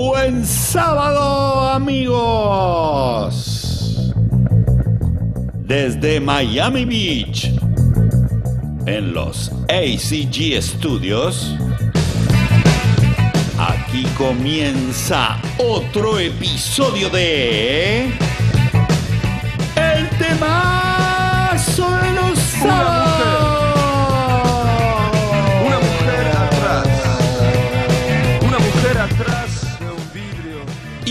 Buen sábado amigos. Desde Miami Beach, en los ACG Studios, aquí comienza otro episodio de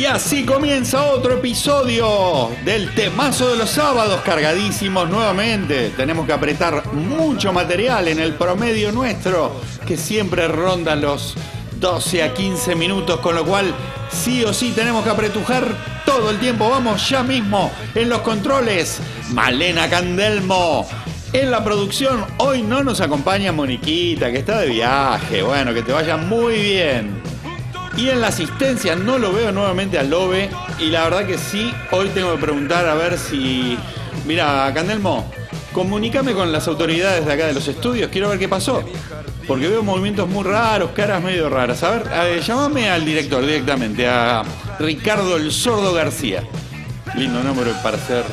así comienza otro episodio del temazo de los sábados, cargadísimos nuevamente. Tenemos que apretar mucho material en el promedio nuestro, que siempre ronda los 12 a 15 minutos, con lo cual sí o sí tenemos que apretujar todo el tiempo. Vamos ya mismo en los controles. Malena Candelmo. En la producción hoy no nos acompaña Moniquita, que está de viaje. Bueno, que te vaya muy bien. Y en la asistencia no lo veo nuevamente al Lobe. Y la verdad que sí, hoy tengo que preguntar a ver si. Mira, Candelmo, comunícame con las autoridades de acá de los estudios. Quiero ver qué pasó. Porque veo movimientos muy raros, caras medio raras. A ver, eh, llámame al director directamente, a Ricardo el Sordo García. Lindo nombre para ser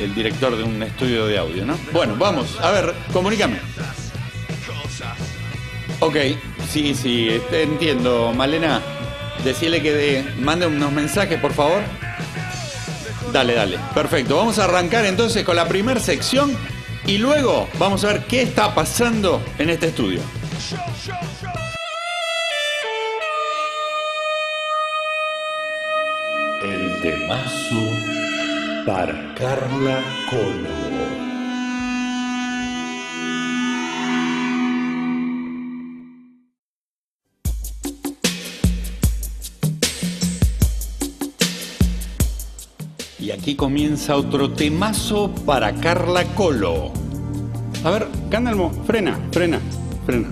el director de un estudio de audio, ¿no? Bueno, vamos, a ver, comunícame. Ok, sí, sí, entiendo. Malena, decirle que de- mande unos mensajes, por favor. Dale, dale. Perfecto. Vamos a arrancar entonces con la primera sección y luego vamos a ver qué está pasando en este estudio. El temazo para Carla Colo. Aquí comienza otro temazo para Carla Colo. A ver, Candelmo, frena, frena, frena.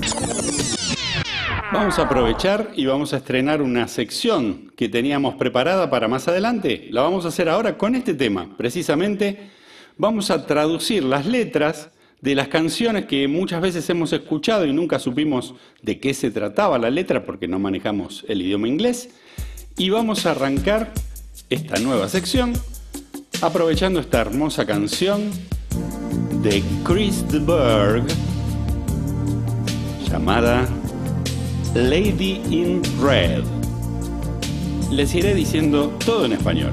Vamos a aprovechar y vamos a estrenar una sección que teníamos preparada para más adelante. La vamos a hacer ahora con este tema. Precisamente vamos a traducir las letras de las canciones que muchas veces hemos escuchado y nunca supimos de qué se trataba la letra porque no manejamos el idioma inglés. Y vamos a arrancar esta nueva sección aprovechando esta hermosa canción de Chris de Berg llamada Lady in Red. Les iré diciendo todo en español.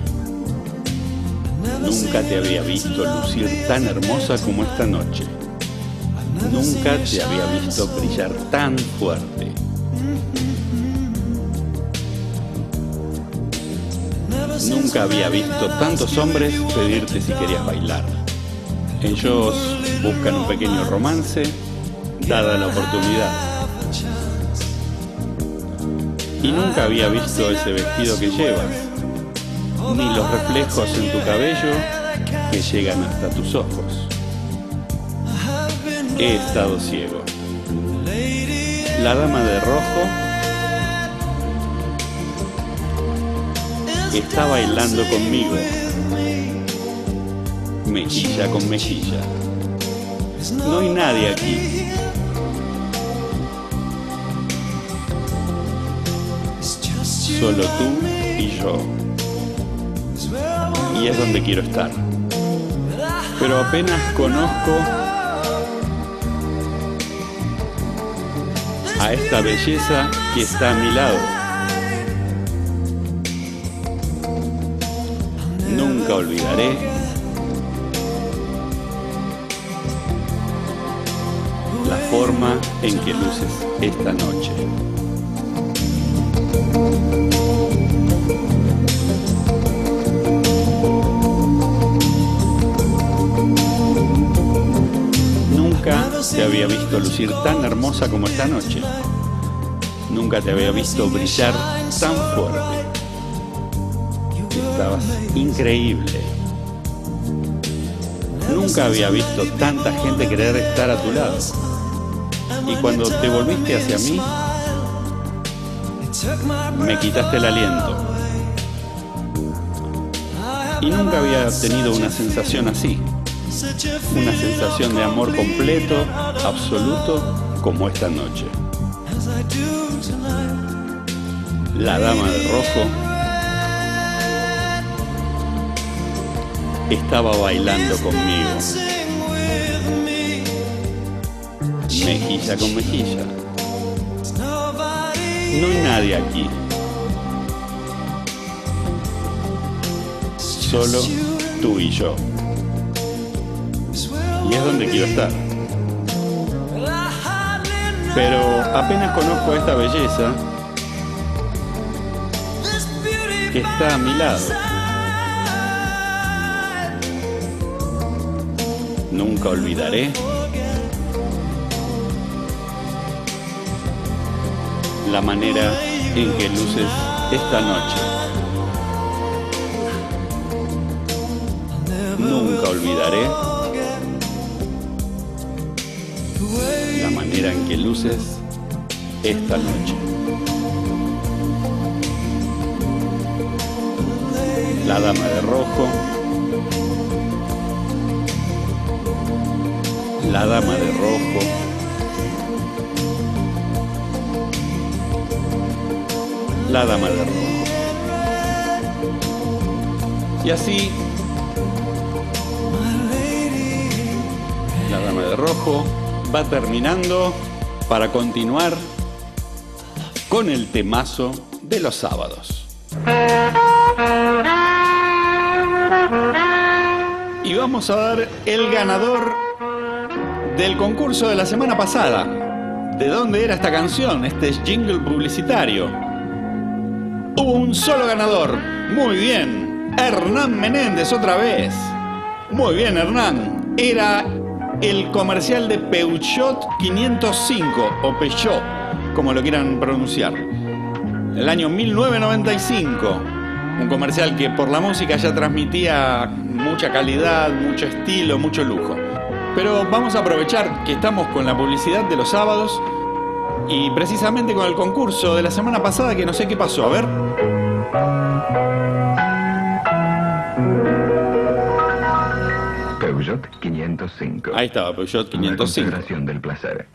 Nunca te había visto lucir tan hermosa como esta noche. Nunca te había visto brillar tan fuerte. Nunca había visto tantos hombres pedirte si querías bailar. Ellos buscan un pequeño romance, dada la oportunidad. Y nunca había visto ese vestido que llevas, ni los reflejos en tu cabello que llegan hasta tus ojos. He estado ciego. La dama de rojo está bailando conmigo, mejilla con mejilla. No hay nadie aquí. Solo tú y yo. Y es donde quiero estar. Pero apenas conozco a esta belleza que está a mi lado. Olvidaré la forma en que luces esta noche. Nunca te había visto lucir tan hermosa como esta noche. Nunca te había visto brillar tan fuerte. Estabas increíble. Nunca había visto tanta gente querer estar a tu lado. Y cuando te volviste hacia mí, me quitaste el aliento. Y nunca había tenido una sensación así. Una sensación de amor completo, absoluto, como esta noche. La dama de rojo estaba bailando conmigo. Mejilla con mejilla. No hay nadie aquí. Solo tú y yo. Y es donde quiero estar. Pero apenas conozco esta belleza que está a mi lado. Nunca olvidaré la manera en que luces esta noche. Nunca olvidaré la manera en que luces esta noche. La dama de rojo. La dama de rojo. La dama de rojo. Y así, la dama de rojo va terminando para continuar con el temazo de los sábados. Y vamos a dar el ganador del concurso de la semana pasada. ¿De dónde era esta canción? Este jingle publicitario. Un solo ganador. Muy bien. Hernán Menéndez otra vez. Muy bien, Hernán. Era el comercial de Peugeot 505 o Peugeot, como lo quieran pronunciar. El año 1995. Un comercial que por la música ya transmitía mucha calidad, mucho estilo, mucho lujo. Pero vamos a aprovechar que estamos con la publicidad de los sábados y precisamente con el concurso de la semana pasada que no sé qué pasó. A ver. Peugeot 505. Ahí estaba, Peugeot Una 505. consagración del placer.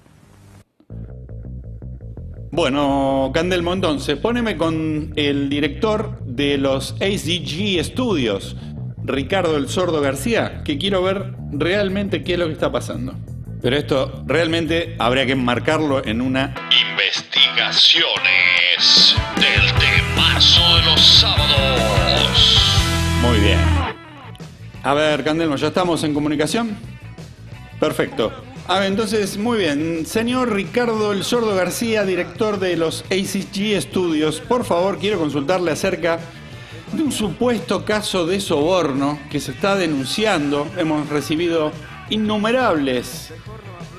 Bueno, Candelmo, entonces, poneme con el director de los ACG Studios, Ricardo el Sordo García, que quiero ver realmente qué es lo que está pasando. Pero esto realmente habría que enmarcarlo en una investigaciones del temazo de los sábados. Muy bien. A ver, Candelmo, ¿ya estamos en comunicación? Perfecto. A ver, entonces, muy bien. Señor Ricardo El Sordo García, director de los ACG Studios, por favor, quiero consultarle acerca de un supuesto caso de soborno que se está denunciando. Hemos recibido innumerables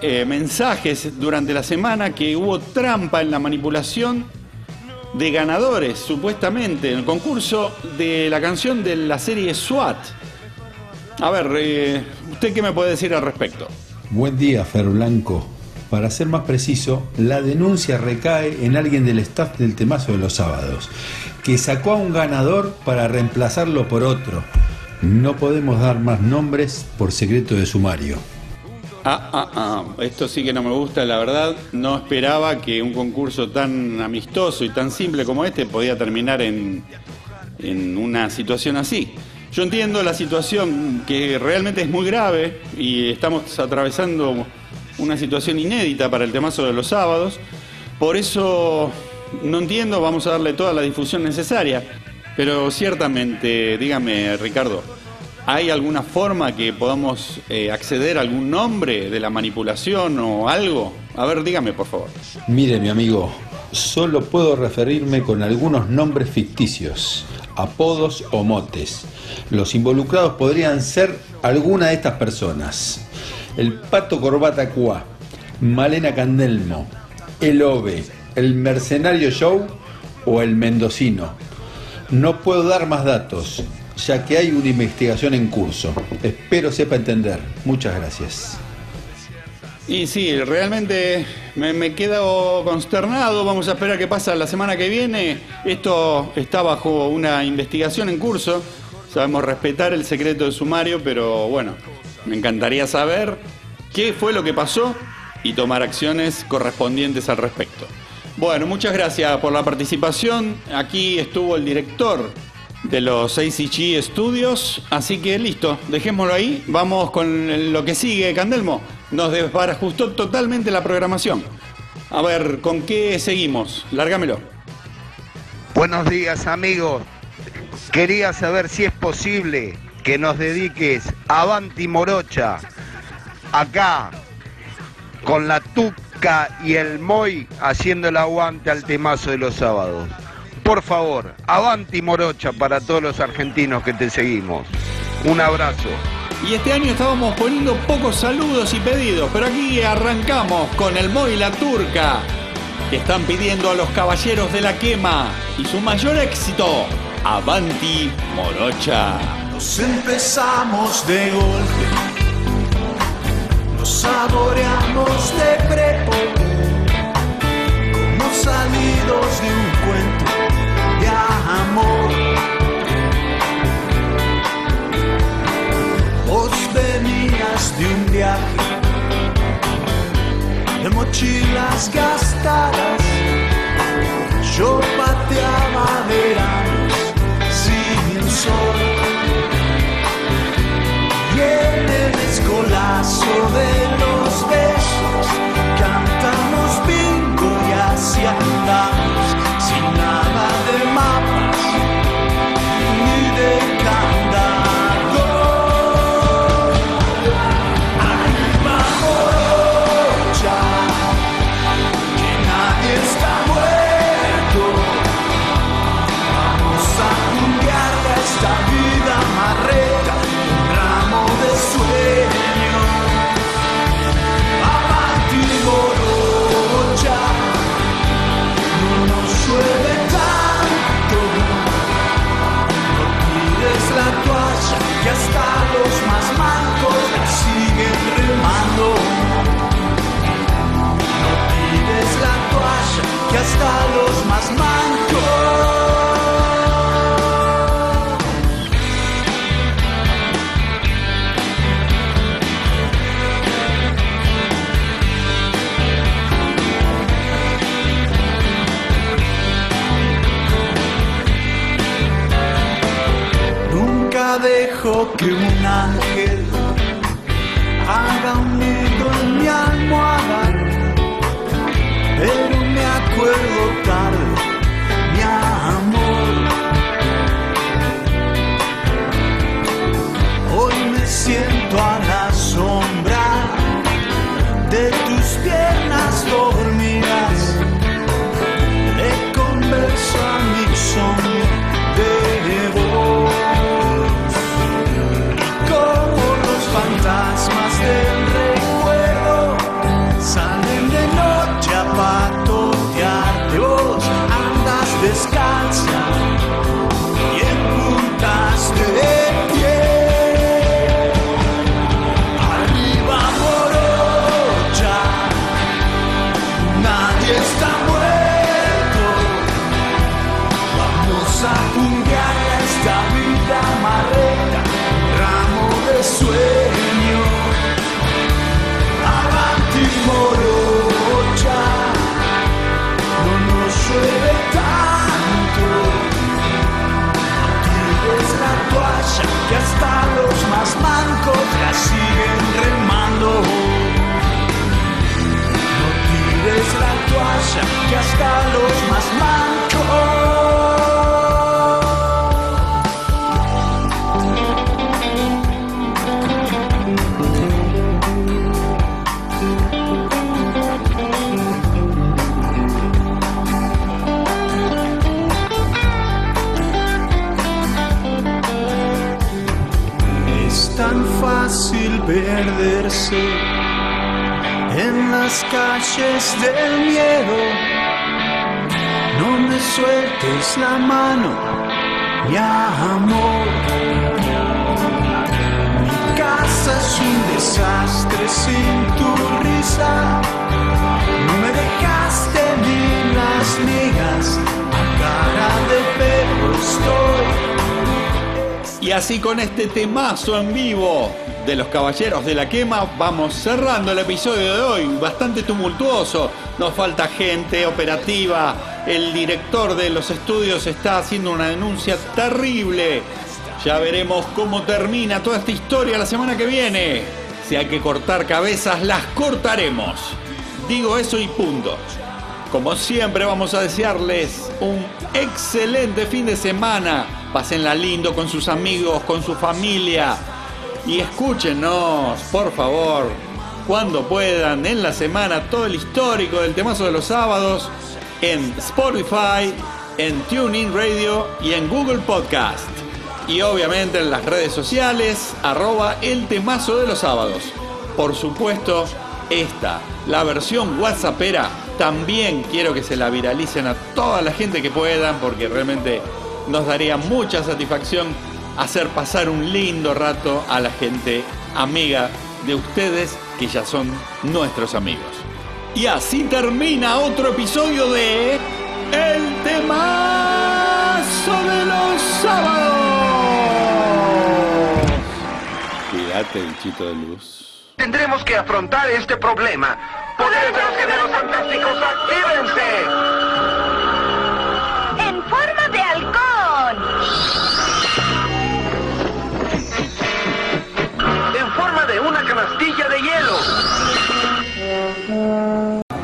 eh, mensajes durante la semana que hubo trampa en la manipulación de ganadores, supuestamente, en el concurso de la canción de la serie SWAT. A ver, eh, ¿usted qué me puede decir al respecto? Buen día, Fer Blanco. Para ser más preciso, la denuncia recae en alguien del staff del temazo de los sábados, que sacó a un ganador para reemplazarlo por otro. No podemos dar más nombres por secreto de sumario. Ah, ah, ah, esto sí que no me gusta, la verdad. No esperaba que un concurso tan amistoso y tan simple como este podía terminar en, en una situación así. Yo entiendo la situación que realmente es muy grave y estamos atravesando una situación inédita para el temazo de los sábados. Por eso no entiendo, vamos a darle toda la difusión necesaria. Pero ciertamente, dígame Ricardo, ¿hay alguna forma que podamos eh, acceder a algún nombre de la manipulación o algo? A ver, dígame por favor. Mire, mi amigo, solo puedo referirme con algunos nombres ficticios, apodos o motes. Los involucrados podrían ser alguna de estas personas. El Pato Corbata Cuá, Malena Candelmo, El Ove, El Mercenario Show o El Mendocino. No puedo dar más datos, ya que hay una investigación en curso. Espero sepa entender. Muchas gracias. Y sí, realmente me, me quedo consternado. Vamos a esperar qué pasa la semana que viene. Esto está bajo una investigación en curso. Sabemos respetar el secreto de sumario, pero bueno, me encantaría saber qué fue lo que pasó y tomar acciones correspondientes al respecto. Bueno, muchas gracias por la participación. Aquí estuvo el director de los ACG Studios, así que listo, dejémoslo ahí. Vamos con lo que sigue, Candelmo. Nos desbarajustó totalmente la programación. A ver, ¿con qué seguimos? Lárgamelo. Buenos días amigos. Quería saber si es posible que nos dediques a Avanti Morocha, acá, con la Y el Moy haciendo el aguante al temazo de los sábados. Por favor, Avanti Morocha para todos los argentinos que te seguimos. Un abrazo. Y este año estábamos poniendo pocos saludos y pedidos, pero aquí arrancamos con el Moy y la Turca, que están pidiendo a los caballeros de la quema y su mayor éxito, Avanti Morocha. Nos empezamos de golpe, saboreamos de prepo, como salidos de un cuento de amor. Vos venías de un viaje de mochilas gastadas, yo pateaba las calles del miedo. No me sueltes la mano, mi amor. Mi casa es un desastre sin tu risa. No me dejaste ni las migas, a cara de perro estoy. Y así con este temazo en vivo de los Caballeros de la Quema vamos cerrando el episodio de hoy, bastante tumultuoso, nos falta gente operativa, el director de los estudios está haciendo una denuncia terrible, ya veremos cómo termina toda esta historia la semana que viene, si hay que cortar cabezas las cortaremos, digo eso y punto. Como siempre vamos a desearles un excelente fin de semana. Pásenla lindo con sus amigos, con su familia. Y escúchenos, por favor, cuando puedan, en la semana, todo el histórico del temazo de los sábados en Spotify, en TuneIn Radio y en Google Podcast. Y obviamente en las redes sociales, arroba el temazo de los sábados. Por supuesto, esta, la versión WhatsAppera, también quiero que se la viralicen a toda la gente que puedan porque realmente nos daría mucha satisfacción hacer pasar un lindo rato a la gente amiga de ustedes que ya son nuestros amigos. Y así termina otro episodio de El temazo de los sábados. Cuídate, bichito de luz. Tendremos que afrontar este problema. ¡Poderes de los fantásticos, actívense! De hielo.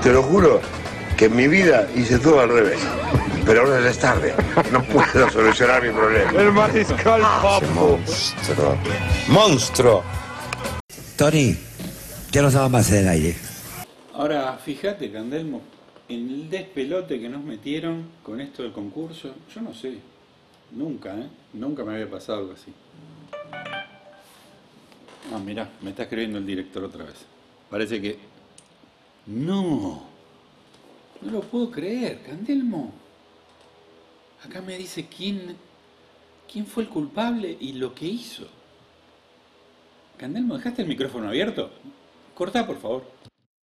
Te lo juro que en mi vida hice todo al revés. Pero ahora ya es tarde. No puedo solucionar mi problema. El mariscal Papo. Monstruo. Monstruo. Tony, ya nos vamos a hacer el aire. Ahora, fíjate, Candelmo, en el despelote que nos metieron con esto del concurso, yo no sé, nunca, ¿eh? Nunca me había pasado algo así. Ah, mirá, me está escribiendo el director otra vez. Parece que... No, no lo puedo creer, Candelmo. Acá me dice quién, quién fue el culpable y lo que hizo. Candelmo, ¿dejaste el micrófono abierto? Cortá, por favor.